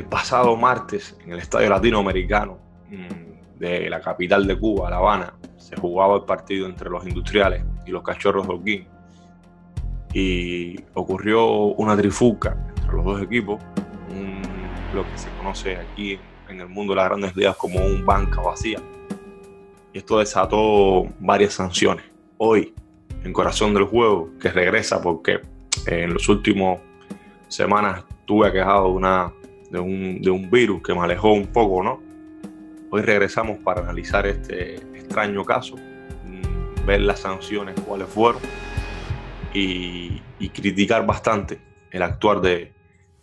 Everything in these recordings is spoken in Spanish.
el pasado martes en el Estadio Latinoamericano mm, de la capital de Cuba, La Habana, se jugaba el partido entre los industriales y los cachorros de Holguín. Y ocurrió una trifuca entre los dos equipos, lo que se conoce aquí en, el mundo de las grandes ligas como un banca vacía. Y esto desató varias sanciones. Hoy, en Corazón del Juego, que regresa porque eh, en las últimas semanas tuve quejado de, una, de, un, de un virus que me alejó un poco, ¿no? Hoy regresamos para analizar este extraño caso, mm, ver las sanciones, cuáles fueron, y, criticar bastante el actuar de,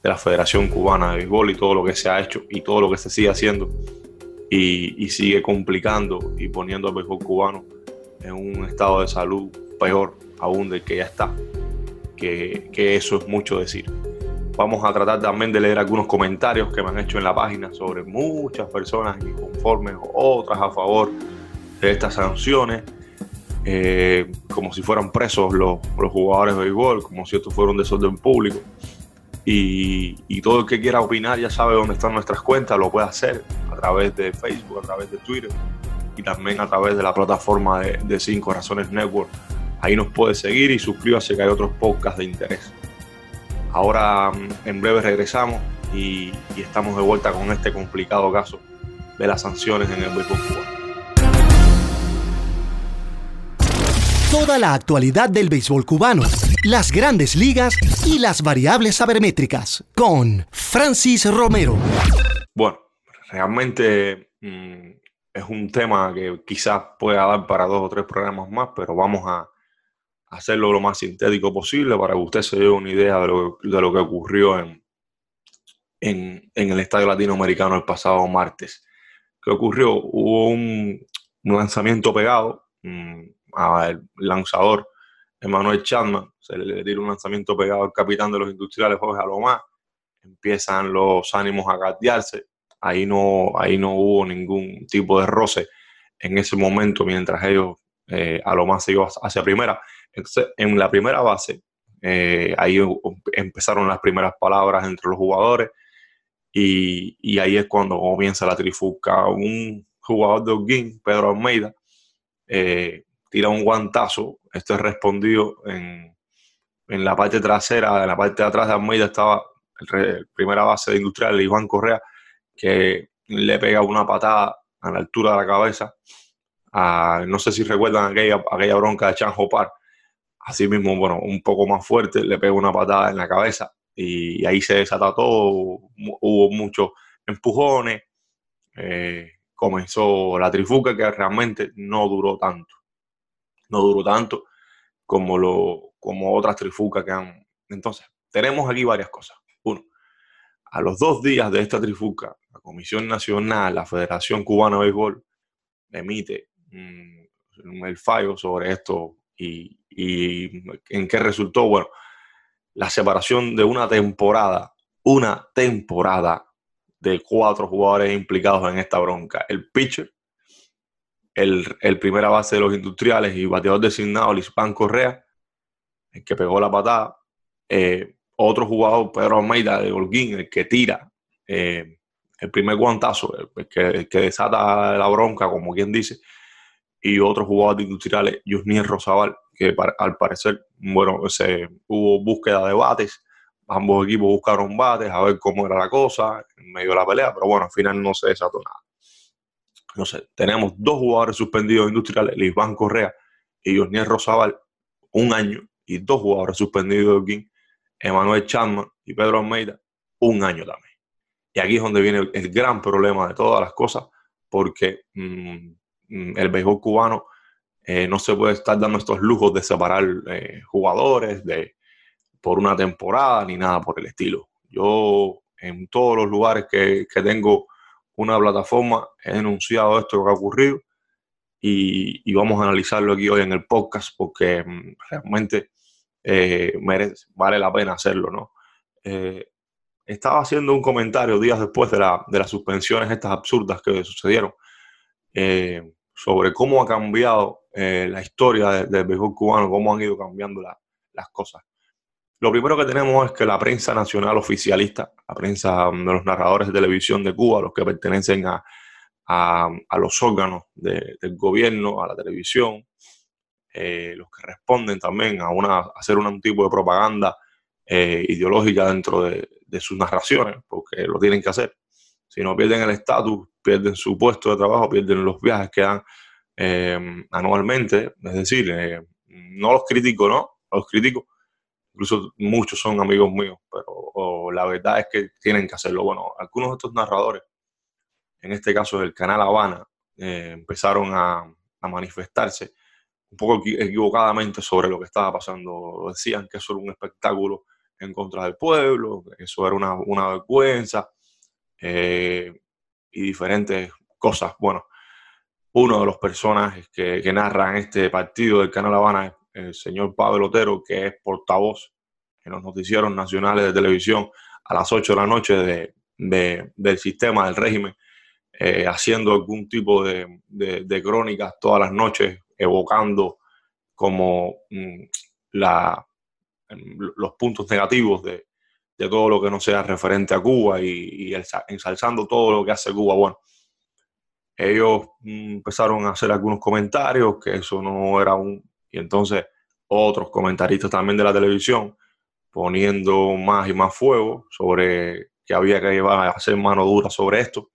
de, la Federación Cubana de Béisbol y todo lo que se ha hecho y todo lo que se sigue haciendo y, y sigue complicando y poniendo al béisbol cubano en un estado de salud peor aún del que ya está, que, que eso es mucho decir. Vamos a tratar también de leer algunos comentarios que me han hecho en la página sobre muchas personas inconformes, otras a favor de estas sanciones, eh, como si fueran presos los, los, jugadores de béisbol, como si esto fuera un desorden público. Y, y, todo el que quiera opinar ya sabe dónde están nuestras cuentas, lo puede hacer a través de Facebook, a través de Twitter y también a través de la plataforma de, de Cinco Razones Network. Ahí nos puede seguir y suscríbase que hay otros podcasts de interés. Ahora mm, en breve regresamos y, y estamos de vuelta con este complicado caso de las sanciones en el béisbol cubano. Toda la actualidad del béisbol cubano, las grandes ligas y las variables sabermétricas con Francis Romero. Bueno, realmente mmm, es un tema que quizás pueda dar para dos o tres programas más, pero vamos a hacerlo lo más sintético posible para que usted se dé una idea de lo, de lo que ocurrió en, en, el Estadio Latinoamericano el pasado martes. ¿Qué ocurrió? Hubo un, lanzamiento pegado. Mmm, al lanzador Emmanuel Chapman, se le tira un lanzamiento pegado al capitán de los industriales Jorge Alomar, empiezan los ánimos a gatearse, ahí no, ahí no hubo ningún tipo de roce en ese momento mientras ellos, eh, Alomar se iba hacia primera. En la primera base, eh, ahí empezaron las primeras palabras entre los jugadores y, y, ahí es cuando comienza la trifuca. Un jugador de Holguín, Pedro Almeida, eh, tira un guantazo, esto es respondido en, en, la parte trasera, en la parte de atrás de Almeida estaba el, primera base de Industrial, Iván Correa, que le pega una patada a la altura de la cabeza. A, no sé si recuerdan aquella, aquella bronca de Chan Hopar. Así mismo, bueno, un poco más fuerte, le pega una patada en la cabeza y ahí se desata todo. Hubo muchos empujones. Eh, comenzó la trifuca que realmente no duró tanto no duró tanto como, lo, como otras trifucas que han... Entonces, tenemos aquí varias cosas. Uno, a los dos días de esta trifuca, la Comisión Nacional, la Federación Cubana de Béisbol, emite mm, el fallo sobre esto y, en qué resultó, bueno, la separación de una temporada, una temporada de cuatro jugadores implicados en esta bronca. El pitcher, el, el primera base de los industriales y bateador designado, Lispan Correa, el que pegó la patada. Eh, otro jugador, Pedro Almeida de Holguín, el que tira eh, el primer guantazo, el, que, desata la bronca, como quien dice. Y otro jugador de industriales, Yusniel Rosabal, que para, al parecer, bueno, se, hubo búsqueda de bates. Ambos equipos buscaron bates a ver cómo era la cosa en medio de la pelea, pero bueno, al final no se desató nada no sé, tenemos dos jugadores suspendidos industriales, Lisbán Correa y Josniel Rosabal, un año, y dos jugadores suspendidos de King, Emanuel Chapman y Pedro Almeida, un año también. Y aquí es donde viene el, gran problema de todas las cosas, porque mmm, el béisbol cubano eh, no se puede estar dando estos lujos de separar eh, jugadores de, por una temporada ni nada por el estilo. Yo en todos los lugares que, que tengo una plataforma, he denunciado esto que ha ocurrido y, vamos a analizarlo aquí hoy en el podcast porque mm, realmente eh, merece, vale la pena hacerlo, ¿no? Eh, estaba haciendo un comentario días después de, la, de, las suspensiones estas absurdas que sucedieron sobre cómo ha cambiado eh, la historia del de béisbol cubano, cómo han ido cambiando la, las cosas. Lo primero que tenemos es que la prensa nacional oficialista, la prensa de los narradores de televisión de Cuba, los que pertenecen a, los órganos del gobierno, a la televisión, eh, los que responden también a, una, hacer un tipo de propaganda eh, ideológica dentro de, sus narraciones, porque lo tienen que hacer. Si no pierden el estatus, pierden su puesto de trabajo, pierden los viajes que dan eh, anualmente. Es decir, no los critico, ¿no? Los critico. Incluso muchos son amigos míos, pero la verdad es que tienen que hacerlo. Bueno, algunos de estos narradores, en este caso del canal Habana, empezaron a, a manifestarse un poco equivocadamente sobre lo que estaba pasando. Decían que eso era un espectáculo en contra del pueblo, que eso era una, una vergüenza eh, y diferentes cosas. Bueno, uno de los personajes que, que narran este partido del Canal Habana es el señor Pablo Otero, que es portavoz en los noticieros nacionales de televisión a las 8 de la noche de, del sistema del régimen, eh, haciendo algún tipo de, de, crónicas todas las noches evocando como mm, la, los puntos negativos de, todo lo que no sea referente a Cuba y, ensalzando todo lo que hace Cuba. Bueno, ellos mm, empezaron a hacer algunos comentarios que eso no era un... Y entonces otros comentaristas también de la televisión poniendo más y más fuego sobre que había que llevar a hacer mano dura sobre esto.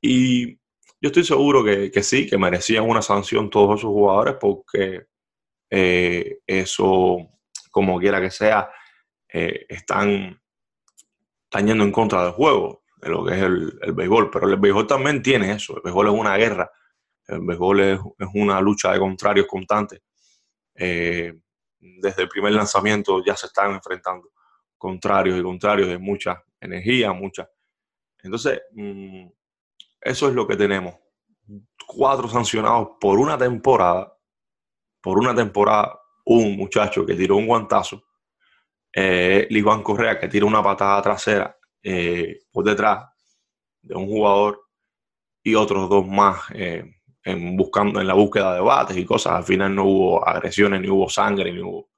Y yo estoy seguro que, sí, que merecían una sanción todos esos jugadores porque eh, eso, como quiera que sea, eh, están, están yendo en contra del juego, de lo que es el, el, béisbol. Pero el béisbol también tiene eso. El béisbol es una guerra. El béisbol es, una lucha de contrarios constante. Eh, desde el primer lanzamiento ya se están enfrentando contrarios y contrarios de mucha energía, mucha. Entonces, mm, eso es lo que tenemos. Cuatro sancionados por una temporada. Por una temporada, un muchacho que tiró un guantazo. Eh, Correa que tira una patada trasera eh, por detrás de un jugador y otros dos más eh, en, buscando, en la búsqueda de bates y cosas. Al final no hubo agresiones, ni hubo sangre, ni hubo...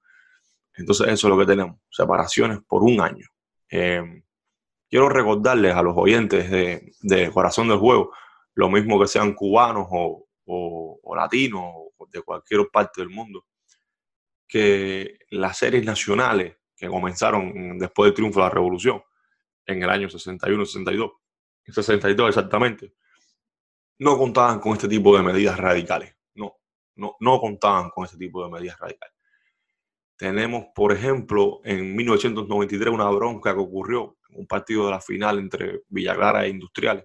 Entonces eso es lo que tenemos, separaciones por un año. Eh, quiero recordarles a los oyentes de, Corazón del Juego, lo mismo que sean cubanos o, latinos o de cualquier parte del mundo, que las series nacionales que comenzaron después del triunfo de la revolución en el año 61, 62, 62 exactamente, no contaban con este tipo de medidas radicales. No, no, no contaban con este tipo de medidas radicales. Tenemos, por ejemplo, en 1993 una bronca que ocurrió un partido de la final entre Villagara e Industriales.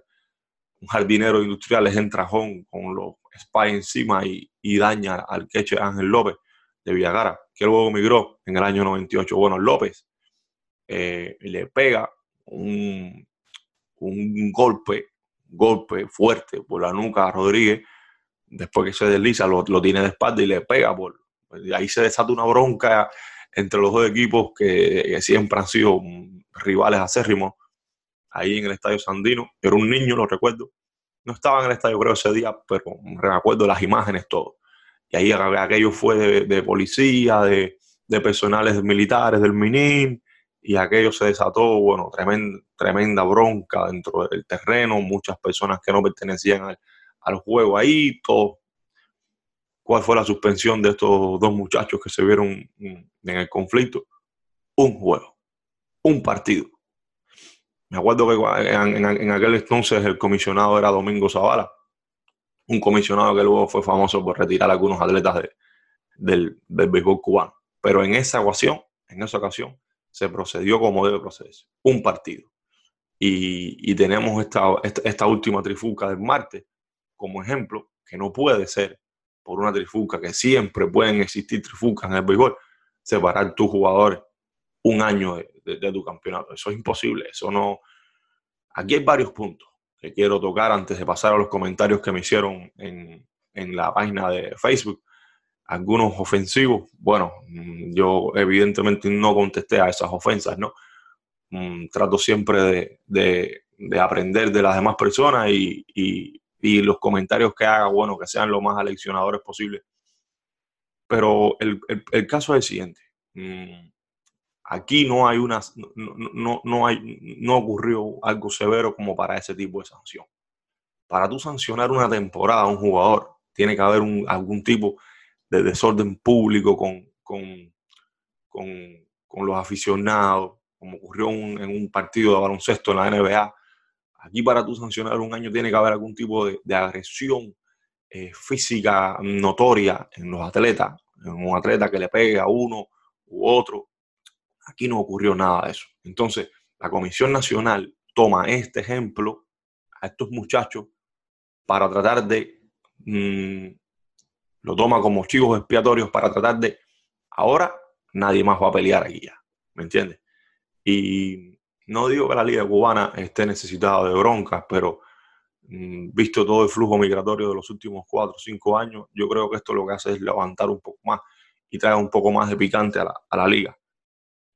Un jardinero de Industriales entra con los spies encima y, daña al queche Ángel López de Villagara, que luego migró en el año 98. Bueno, López eh, le pega un, un golpe, golpe fuerte por la nuca a Rodríguez, después que se desliza, lo, tiene de espalda y le pega por... Ahí se desata una bronca entre los dos equipos que, siempre han sido rivales acérrimos ahí en el Estadio Sandino. Era un niño, lo recuerdo. No estaba en el estadio creo ese día, pero me acuerdo las imágenes, todo. Y ahí aquello fue de, policía, de, personales militares del MININ, y aquello se desató, bueno, tremenda, tremenda bronca dentro del terreno, muchas personas que no pertenecían al, al juego ahí, todo cuál fue la suspensión de estos dos muchachos que se vieron en el conflicto. Un juego, un partido. Me acuerdo que en, aquel entonces el comisionado era Domingo Zavala, un comisionado que luego fue famoso por retirar a algunos atletas del, del béisbol cubano. Pero en esa ocasión, en esa ocasión, se procedió como debe procederse, un partido. Y, tenemos esta, esta, última trifuca del martes como ejemplo, que no puede ser por una trifuca, que siempre pueden existir trifucas en el béisbol, separar tus jugadores un año de, tu campeonato. Eso es imposible, eso no... Aquí hay varios puntos que quiero tocar antes de pasar a los comentarios que me hicieron en, en la página de Facebook. Algunos ofensivos, bueno, yo evidentemente no contesté a esas ofensas, ¿no? Mm, trato siempre de, de, de aprender de las demás personas y, y, y los comentarios que haga, bueno, que sean lo más aleccionadores posible. Pero el, caso es el siguiente. Aquí no hay una, no, no, hay, no ocurrió algo severo como para ese tipo de sanción. Para tú sancionar una temporada a un jugador, tiene que haber un, algún tipo de desorden público con, con, con, los aficionados, como ocurrió en un partido de baloncesto en la NBA. Aquí para tú sancionar un año tiene que haber algún tipo de, agresión eh, física notoria en los atletas, en un atleta que le pegue a uno u otro. Aquí no ocurrió nada de eso. Entonces, la Comisión Nacional toma este ejemplo a estos muchachos para tratar de, mm, lo toma como chivos expiatorios para tratar de, ahora nadie más va a pelear aquí ya, ¿me entiendes? Y no digo que la liga cubana esté necesitada de broncas, pero mm, visto todo el flujo migratorio de los últimos cuatro o cinco años, yo creo que esto lo que hace es levantar un poco más y trae un poco más de picante a la liga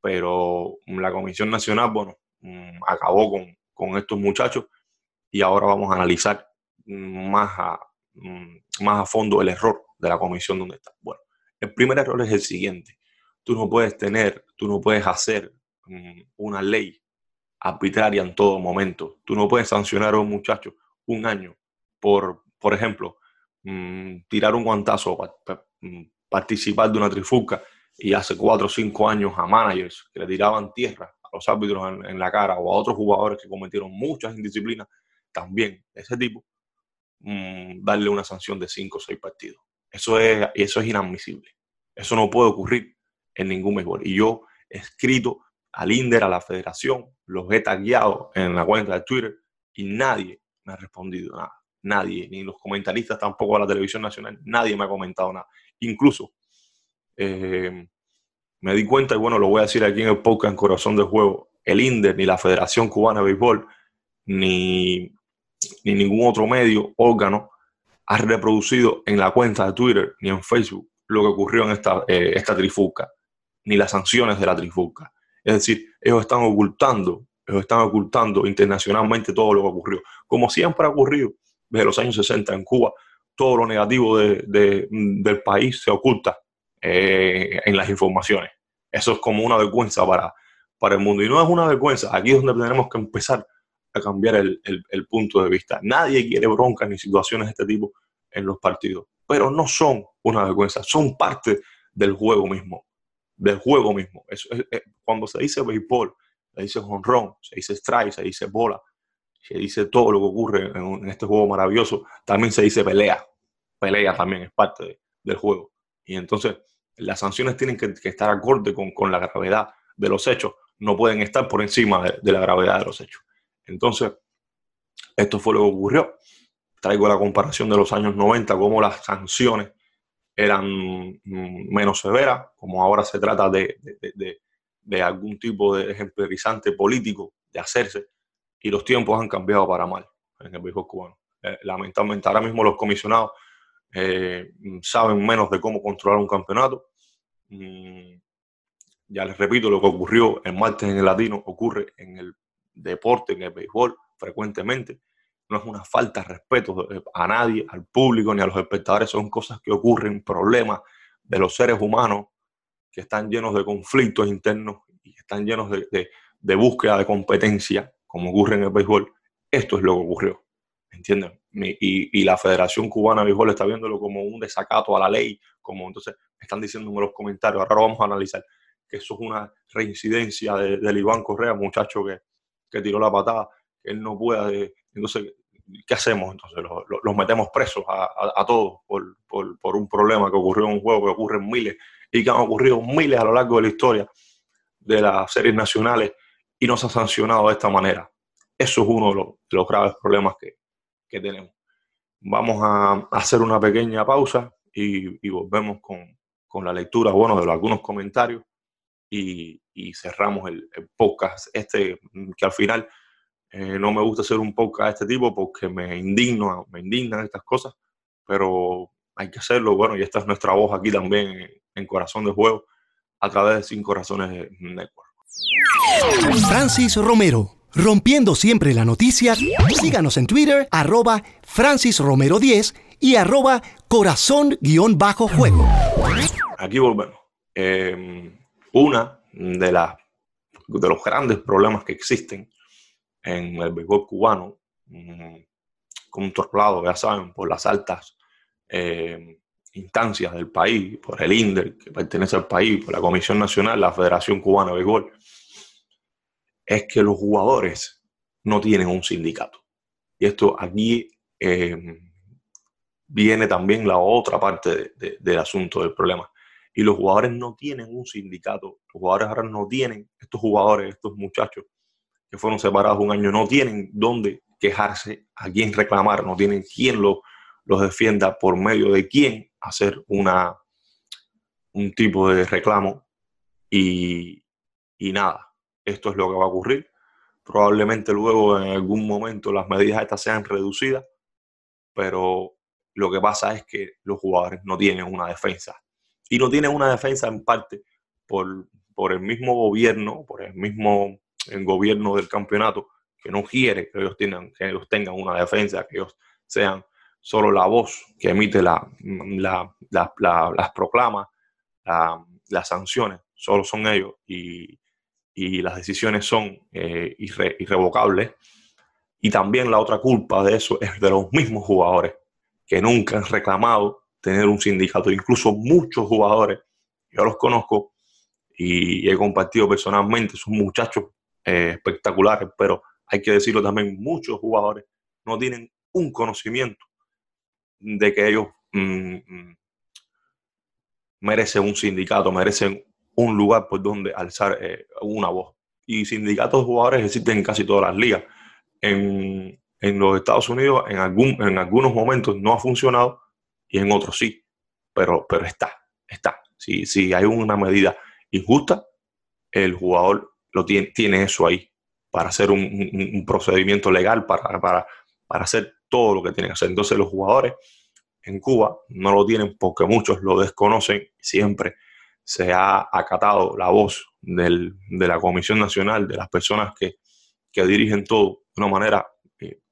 pero la Comisión Nacional, bueno, mm, acabó con, con estos muchachos y ahora vamos a analizar más a, mm, más a fondo el error de la comisión donde está. Bueno, el primer error es el siguiente. Tú no puedes tener, tú no puedes hacer mm, una ley arbitraria en todo momento. Tú no puedes sancionar a un muchacho un año por, por ejemplo, tirar un guantazo, participar de una trifulca y hace cuatro o cinco años a managers que le tiraban tierra a los árbitros en, la cara o a otros jugadores que cometieron muchas indisciplinas, también ese tipo, mm, darle una sanción de cinco o seis partidos. Eso es, eso es inadmisible. Eso no puede ocurrir en ningún mejor. Y yo he escrito al INDER, a la federación, los he tagueado en la cuenta de Twitter y nadie me ha respondido nada. Nadie, ni los comentaristas tampoco a la televisión nacional, nadie me ha comentado nada. Incluso eh, me di cuenta, y bueno, lo voy a decir aquí en el podcast en Corazón del Juego, el INDER, ni la Federación Cubana de Béisbol, ni, ni ningún otro medio, órgano, ha reproducido en la cuenta de Twitter ni en Facebook lo que ocurrió en esta, eh, esta trifulca, ni las sanciones de la trifulca. Es decir, ellos están ocultando, ellos están ocultando internacionalmente todo lo que ocurrió. Como siempre ha ocurrido desde los años 60 en Cuba, todo lo negativo de, del país se oculta eh, en las informaciones. Eso es como una vergüenza para, para el mundo. Y no es una vergüenza, aquí es donde tenemos que empezar a cambiar el, el, punto de vista. Nadie quiere broncas ni situaciones de este tipo en los partidos, pero no son una vergüenza, son parte del juego mismo, del juego mismo. Eso cuando se dice béisbol, se dice honrón, se dice strike, se dice bola, se dice todo lo que ocurre en, este juego maravilloso, también se dice pelea. Pelea también es parte del juego. Y entonces las sanciones tienen que, estar acorde con, la gravedad de los hechos, no pueden estar por encima de, la gravedad de los hechos. Entonces, esto fue lo que ocurrió. Traigo la comparación de los años 90, cómo las sanciones eran mm, menos severas, como ahora se trata de, de, de algún tipo de ejemplarizante político de hacerse, y los tiempos han cambiado para mal en el béisbol cubano. Eh, lamentablemente, ahora mismo los comisionados eh, saben menos de cómo controlar un campeonato. Mm, ya les repito, lo que ocurrió el martes en el latino ocurre en el deporte, en el béisbol, frecuentemente. No es una falta de respeto a nadie, al público ni a los espectadores, son cosas que ocurren, problemas de los seres humanos que están llenos de conflictos internos y están llenos de, búsqueda de competencia, como ocurre en el béisbol. Esto es lo que ocurrió. ¿entiendes? Y, y, la Federación Cubana de Béisbol está viéndolo como un desacato a la ley, como entonces están diciendo en los comentarios, ahora lo vamos a analizar, que eso es una reincidencia de, del Iván Correa, muchacho que, que, tiró la patada, que él no puede, entonces, ¿qué hacemos? Entonces los, metemos presos a, a, todos por, por, por, un problema que ocurrió en un juego, que ocurren miles y que han ocurrido miles a lo largo de la historia de las series nacionales y no se ha sancionado de esta manera. Eso es uno de los, de los graves problemas que, que tenemos. Vamos a hacer una pequeña pausa y, volvemos con, la lectura, bueno, de algunos comentarios y, cerramos el, podcast este, que al final eh, no me gusta hacer un podcast de este tipo porque me indigno, me indignan estas cosas, pero hay que hacerlo, bueno, y esta es nuestra voz aquí también en, Corazón de Juego a través de Cinco Razones Network. Francis Romero Rompiendo siempre la noticia, síganos en Twitter, arroba Francis Romero 10 y arroba corazón-juego. Aquí volvemos. Em, una de, las de los grandes problemas que existen en el béisbol cubano, mm, controlado, ya saben, por las altas eh, instancias del país, por el INDER, que pertenece al país, por la Comisión Nacional, la Federación Cubana de Béisbol, es que los jugadores no tienen un sindicato. Y esto aquí eh, viene también la otra parte del asunto, del problema. Y los jugadores no tienen un sindicato. Los jugadores ahora no tienen, estos jugadores, estos muchachos que fueron separados un año, no tienen dónde quejarse, a quién reclamar, no tienen quién lo, los defienda, por medio de quién hacer una, un tipo de reclamo. Y, y nada, esto es lo que va a ocurrir. Probablemente luego en algún momento las medidas estas sean reducidas, pero lo que pasa es que los jugadores no tienen una defensa. Y no tienen una defensa en parte por, por el mismo gobierno, por el mismo gobierno del campeonato, que no quiere que ellos, tengan, que ellos tengan una defensa, que ellos sean solo la voz que emite la, las proclamas, las sanciones, solo son ellos y, y las decisiones son eh, irrevocables. Y también la otra culpa de eso es de los mismos jugadores que nunca han reclamado tener un sindicato. Incluso muchos jugadores, yo los conozco y he compartido personalmente, son muchachos eh, espectaculares, pero hay que decirlo también, muchos jugadores no tienen un conocimiento de que ellos mm, mm, merecen un sindicato, merecen un lugar por donde alzar eh, una voz. Y sindicatos de jugadores existen en casi todas las ligas. En los Estados Unidos en, algún, en algunos momentos no ha funcionado y en otros sí, pero, pero está, está. Si, si hay una medida injusta, el jugador lo tiene, tiene eso ahí para hacer un, procedimiento legal, para, para, para hacer todo lo que tiene que hacer. Entonces los jugadores en Cuba no lo tienen porque muchos lo desconocen. Siempre se ha acatado la voz del, de la Comisión Nacional, de las personas que, que dirigen todo de una manera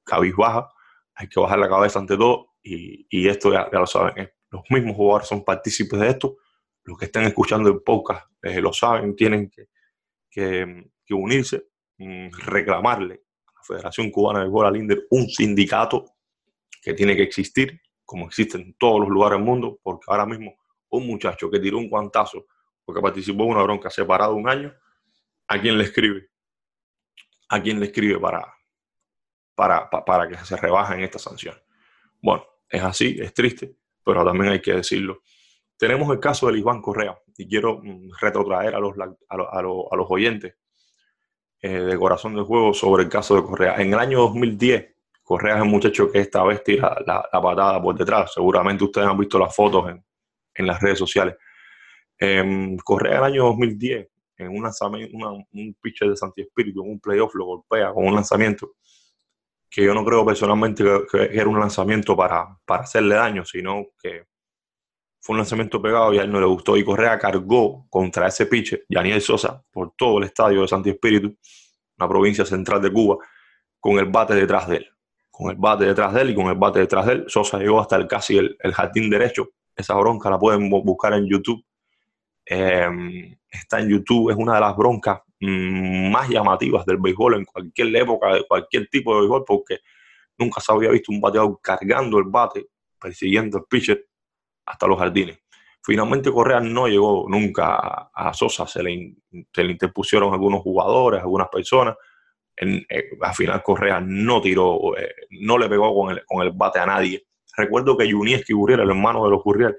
cabizbaja, hay que bajar la cabeza ante todo y, esto ya, lo saben, ¿eh? los mismos jugadores son partícipes de esto, los que estén escuchando el podcast eh, lo saben, tienen que, unirse, mm, reclamarle a la Federación Cubana de Bola Linder un sindicato que tiene que existir, como existe en todos los lugares del mundo, porque ahora mismo un muchacho que tiró un guantazo porque participó en una bronca separado un año, ¿a quién le escribe? ¿A quién le escribe para, para, que se rebajen estas sanciones. Bueno, es así, es triste, pero también hay que decirlo. Tenemos el caso de Iván Correa y quiero mm, retrotraer a los, a los, oyentes eh, de Corazón del Juego sobre el caso de Correa. En el año 2010, Correa es el muchacho que esta vez tira la, patada por detrás. Seguramente ustedes han visto las fotos en, en las redes sociales. Eh, Correa en el año 2010, en un lanzamiento, un pitcher de Santi Espíritu, en un playoff, lo golpea con un lanzamiento que yo no creo personalmente que, era un lanzamiento para, para, hacerle daño, sino que fue un lanzamiento pegado y a él no le gustó. Y Correa cargó contra ese pitcher, Daniel Sosa, por todo el estadio de Santi Espíritu, una provincia central de Cuba, con el bate detrás de él. Con el bate detrás de él y con el bate detrás de él, Sosa llegó hasta el, casi el, el jardín derecho. Esa bronca la pueden buscar en YouTube. Em, está en YouTube, es una de las broncas más llamativas del béisbol en cualquier época, de cualquier tipo de béisbol, porque nunca se había visto un bateador cargando el bate, persiguiendo el pitcher hasta los jardines. Finalmente Correa no llegó nunca a, Sosa, se le, se le, interpusieron algunos jugadores, algunas personas. En, eh, al final Correa no tiró, eh, no le pegó con el, con el bate a nadie. Recuerdo que Junieski Gurriel, el hermano de los Gurriel,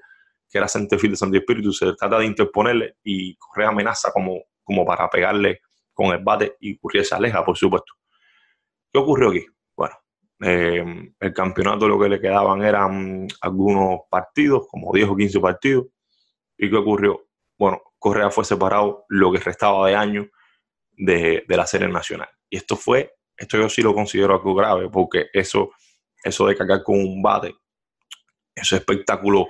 que era centerfield de Santi Espíritu, se trata de interponerle y Correa amenaza como como para pegarle con el bate y Curriel se aleja, por supuesto. ¿Qué ocurrió aquí? Bueno, eh, el campeonato lo que le quedaban eran algunos partidos, como 10 o 15 partidos. ¿Y qué ocurrió? Bueno, Correa fue separado lo que restaba de año de, la serie nacional. Y esto fue, esto yo sí lo considero algo grave, porque eso, eso de cagar con un bate, ese espectáculo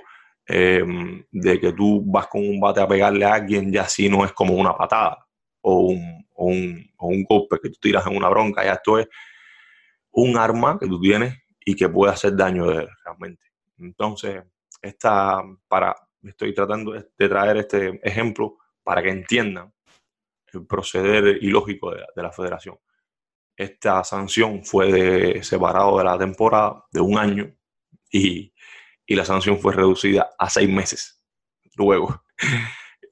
Em, de que tú vas con un bate a pegarle a alguien, ya si no es como una patada o un, un, un golpe que tú tiras en una bronca, ya esto es un arma que tú tienes y que puede hacer daño de, realmente. Entonces, esta, para, estoy tratando de traer este ejemplo para que entiendan el proceder ilógico de, de la federación. Esta sanción fue de, separado de la temporada de un año y, y la sanción fue reducida a seis meses luego.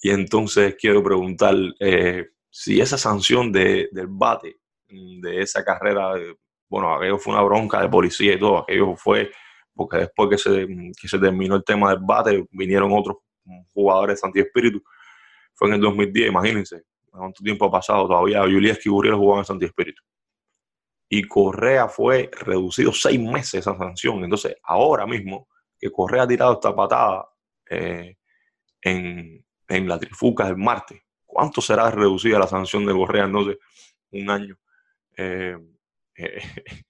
Y entonces quiero preguntar eh, si esa sanción de, del bate, de esa carrera, bueno, aquello fue una bronca de policía y todo, aquello fue porque después que se, que se terminó el tema del bate, vinieron otros jugadores anti-espíritu. Fue en el 2010, imagínense, cuánto tiempo ha pasado todavía. Julieski y Gurriel jugaban en anti-espíritu. Y Correa fue reducido seis meses esa sanción. Entonces, ahora mismo, que Correa ha tirado esta patada eh, en, en la trifuca del martes. ¿Cuánto será reducida la sanción de Correa? No sé, un año. Eh,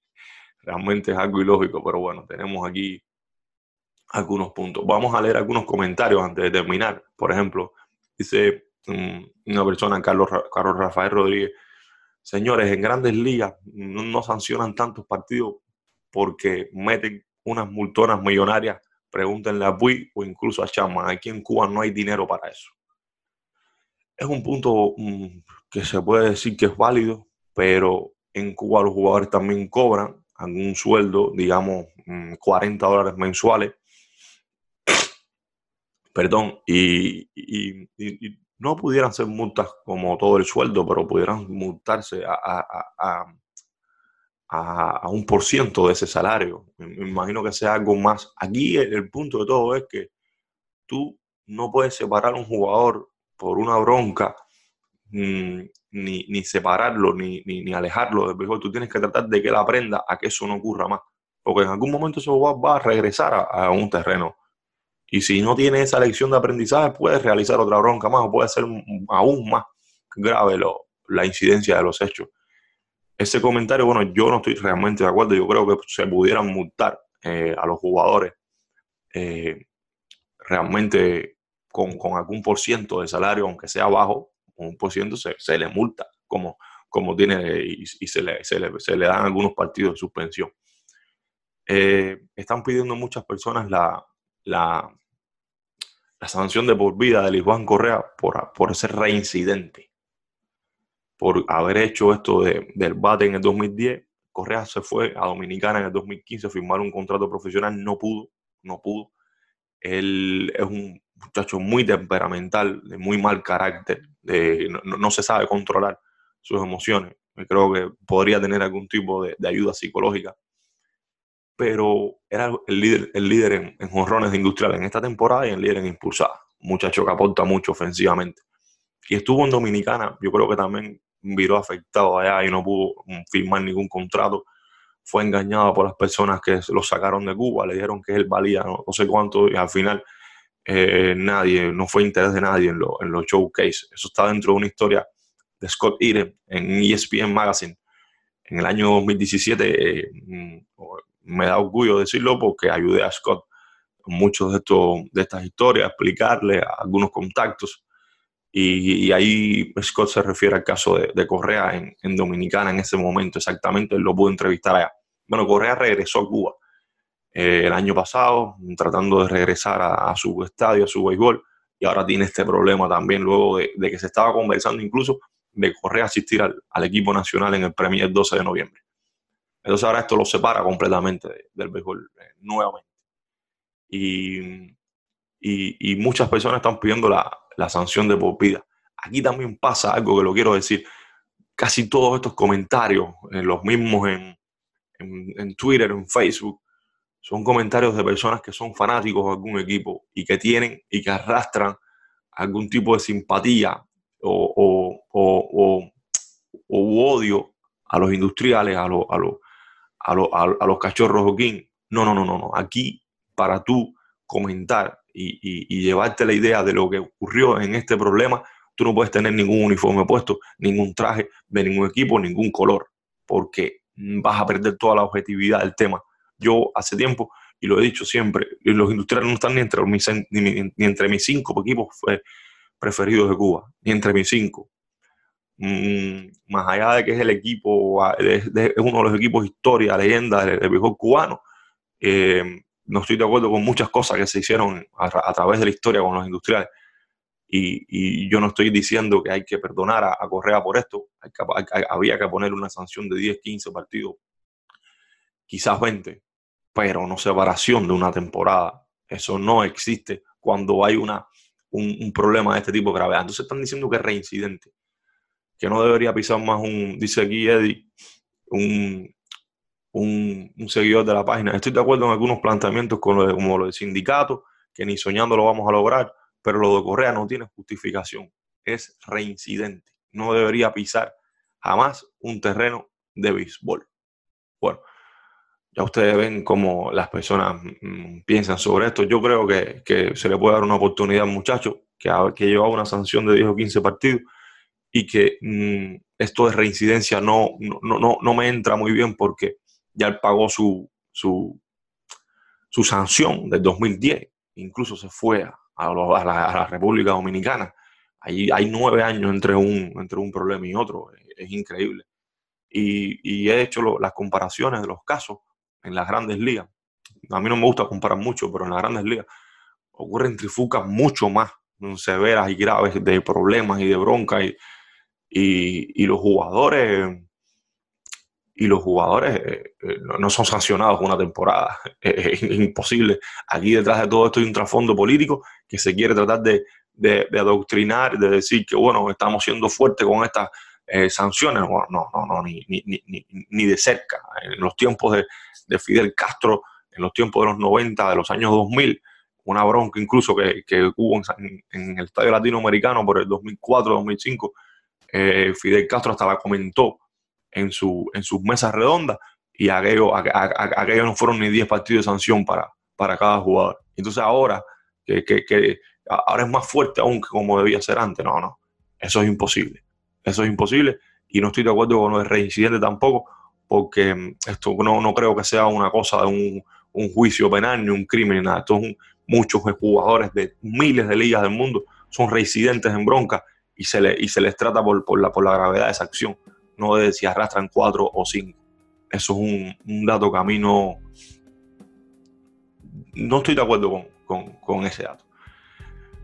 realmente es algo ilógico, pero bueno, tenemos aquí algunos puntos. Vamos a leer algunos comentarios antes de terminar. Por ejemplo, dice mm, una persona, Carlos, Carlos Rafael Rodríguez, señores, en grandes ligas no, sancionan tantos partidos porque meten unas multonas millonarias Pregúntenle a Bui o incluso a Chama. Aquí en Cuba no hay dinero para eso. Es un punto mm, que se puede decir que es válido, pero en Cuba los jugadores también cobran algún sueldo, digamos 40 mm, dólares mensuales. Perdón, y, no pudieran ser multas como todo el sueldo, pero pudieran multarse a, un por ciento de ese salario. Me, imagino que sea algo más. Aquí el, punto de todo es que tú no puedes separar a un jugador por una bronca, mm, ni, ni, separarlo, ni, ni, alejarlo del béisbol. Tú tienes que tratar de que él aprenda a que eso no ocurra más. Porque en algún momento ese jugador va a regresar a, un terreno. Y si no tiene esa lección de aprendizaje, puede realizar otra bronca más o puede ser aún más grave la incidencia de los hechos ese comentario, bueno, yo no estoy realmente de acuerdo. Yo creo que se pudieran multar eh, a los jugadores eh, realmente con, algún por ciento de salario, aunque sea bajo, un por ciento se, se le multa, como, como tiene y, se, le, se, le, se, le, dan algunos partidos de suspensión. Eh, están pidiendo muchas personas la, la, la, sanción de por vida de Luis Juan Correa por, por ser reincidente por haber hecho esto del bate en el 2010. Correa se fue a Dominicana en el 2015 a firmar un contrato profesional, no pudo, no pudo. Él es un muchacho muy temperamental, de muy mal carácter, de, no, se sabe controlar sus emociones. Creo que podría tener algún tipo de, ayuda psicológica. Pero era el líder, el líder en, en jonrones industriales en esta temporada y el líder en impulsada. Muchacho que aporta mucho ofensivamente. Y estuvo en Dominicana, yo creo que también viró afectado allá y no pudo firmar ningún contrato. Fue engañado por las personas que lo sacaron de Cuba, le dijeron que él valía no, sé cuánto y al final eh, nadie, no fue interés de nadie en, en los showcase. Eso está dentro de una historia de Scott Eden en ESPN Magazine. En el año 2017 eh, mm, me da orgullo decirlo porque ayudé a Scott en muchos de, estos, de estas historias, a explicarle algunos contactos y, ahí Scott se refiere al caso de, Correa en, Dominicana en ese momento, exactamente, él lo pudo entrevistar allá. Bueno, Correa regresó a Cuba eh, el año pasado, tratando de regresar a, su estadio, a su béisbol, y ahora tiene este problema también, luego de, que se estaba conversando incluso de Correa asistir al, equipo nacional en el Premier 12 de noviembre. Entonces ahora esto lo separa completamente del béisbol eh, nuevamente. Y, y, muchas personas están pidiendo la, la sanción de por vida. Aquí también pasa algo que lo quiero decir. Casi todos estos comentarios, eh, los mismos en, en, Twitter, en Facebook, son comentarios de personas que son fanáticos de algún equipo y que tienen y que arrastran algún tipo de simpatía o, o, odio a los industriales, a, los, a, los, a, los cachorros Joaquín. No, no, no, no, no. Aquí, para tú comentar y, llevarte la idea de lo que ocurrió en este problema, tú no puedes tener ningún uniforme puesto, ningún traje de ningún equipo, ningún color, porque vas a perder toda la objetividad del tema. Yo hace tiempo, y lo he dicho siempre, los industriales no están ni entre mis, ni, entre mis cinco equipos preferidos de Cuba, ni entre mis cinco. Mm, más allá de que es el equipo, es, uno de los equipos historia, leyenda del, del cubano, eh, no estoy de acuerdo con muchas cosas que se hicieron a, través de la historia con los industriales, Y, yo no estoy diciendo que hay que perdonar a, Correa por esto. había que poner una sanción de 10, 15 partidos, quizás 20, pero no separación de una temporada. Eso no existe cuando hay una, un, problema de este tipo de gravedad. Entonces están diciendo que es reincidente, que no debería pisar más un, dice aquí Eddie, un, un, seguidor de la página. Estoy de acuerdo en algunos planteamientos con lo como lo del sindicato, que ni soñando lo vamos a lograr, pero lo de Correa no tiene justificación. Es reincidente. No debería pisar jamás un terreno de béisbol. Bueno, ya ustedes ven cómo las personas mm, piensan sobre esto. Yo creo que, se le puede dar una oportunidad al muchacho que, ha, que lleva una sanción de 10 o 15 partidos y que mm, esto de reincidencia no, no, no, no me entra muy bien porque ya él pagó su, su, su sanción del 2010, incluso se fue a, a, la, República Dominicana. Ahí hay nueve años entre un, entre un problema y otro, es, increíble. Y, y, he hecho las comparaciones de los casos en las grandes ligas. A mí no me gusta comparar mucho, pero en las grandes ligas ocurren trifucas mucho más severas y graves de problemas y de bronca y, y, y los jugadores y los jugadores eh, eh, no son sancionados una temporada. Es, imposible. Aquí detrás de todo esto hay un trasfondo político que se quiere tratar de, de, adoctrinar, de decir que, bueno, estamos siendo fuertes con estas eh, sanciones. no, no, no, ni, ni, de cerca. En los tiempos de, de, Fidel Castro, en los tiempos de los 90, de los años 2000, una bronca incluso que, hubo en, en, el Estadio Latinoamericano por el 2004-2005, Fidel Castro hasta la comentó en, su, en sus mesas redondas y aquello, aquello no fueron ni 10 partidos de sanción para, para cada jugador. Entonces ahora, que, que, ahora es más fuerte aún que como debía ser antes, no, no, eso es imposible, eso es imposible y no estoy de acuerdo con lo de reincidente tampoco, porque mm, esto no, no creo que sea una cosa de un, un juicio penal ni un crimen, nada, esto es muchos jugadores de miles de ligas del mundo son reincidentes en bronca y se, le, y se les trata por, por, la, por la gravedad de esa acción no de si arrastran cuatro o cinco. Eso es un, dato que no, estoy de acuerdo con, ese dato.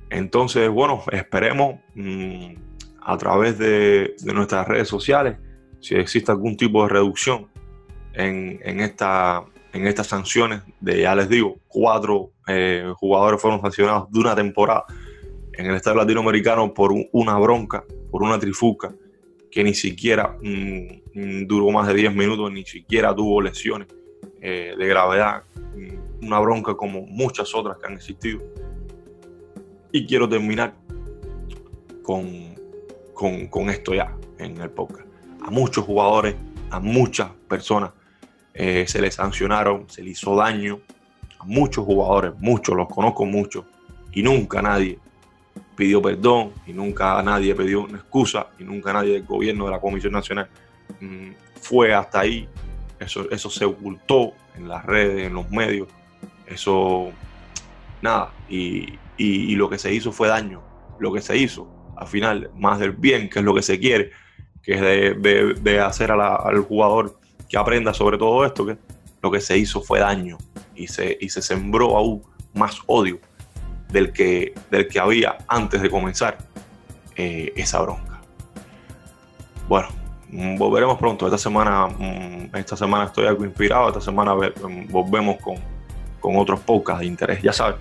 Entonces, bueno, esperemos mm, a través de, nuestras redes sociales si existe algún tipo de reducción en, esta, en estas sanciones de, ya les digo, cuatro eh, jugadores fueron sancionados de una temporada en el Estado latinoamericano por una bronca, por una trifuca que ni siquiera duró más de 10 minutos, ni siquiera tuvo lesiones eh, de gravedad, mm, una bronca como muchas otras que han existido. Y quiero terminar con, con, esto ya en el podcast. A muchos jugadores, a muchas personas eh, se les sancionaron, se les hizo daño. A muchos jugadores, muchos, los conozco muchos, y nunca nadie pidió perdón y nunca nadie pidió una excusa y nunca nadie del gobierno de la Comisión Nacional mm, fue hasta ahí. Eso, eso se ocultó en las redes, en los medios. Eso, nada. Y, lo que se hizo fue daño. Lo que se hizo, al final, más del bien, que es lo que se quiere, que es de, hacer al jugador que aprenda sobre todo esto, que lo que se hizo fue daño y se, y se sembró aún más odio del que, del que había antes de comenzar eh, esa bronca. Bueno, mm, volveremos pronto. Esta semana, mm, esta semana estoy algo inspirado. Esta semana mm, volvemos con, con otros podcasts de interés. Ya sabes,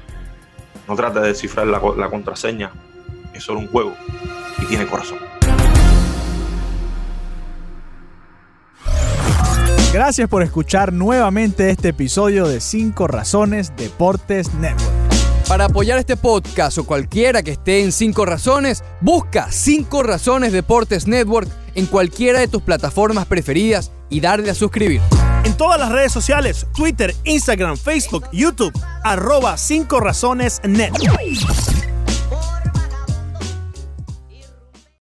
no trate de descifrar la, la contraseña. Es solo un juego y tiene corazón. Gracias por escuchar nuevamente este episodio de 5 Razones Deportes Network. Para apoyar este podcast o cualquiera que esté en 5 razones, busca 5 razones Deportes Network en cualquiera de tus plataformas preferidas y darle a suscribir. En todas las redes sociales, Twitter, Instagram, Facebook, YouTube, arroba 5 razones Network.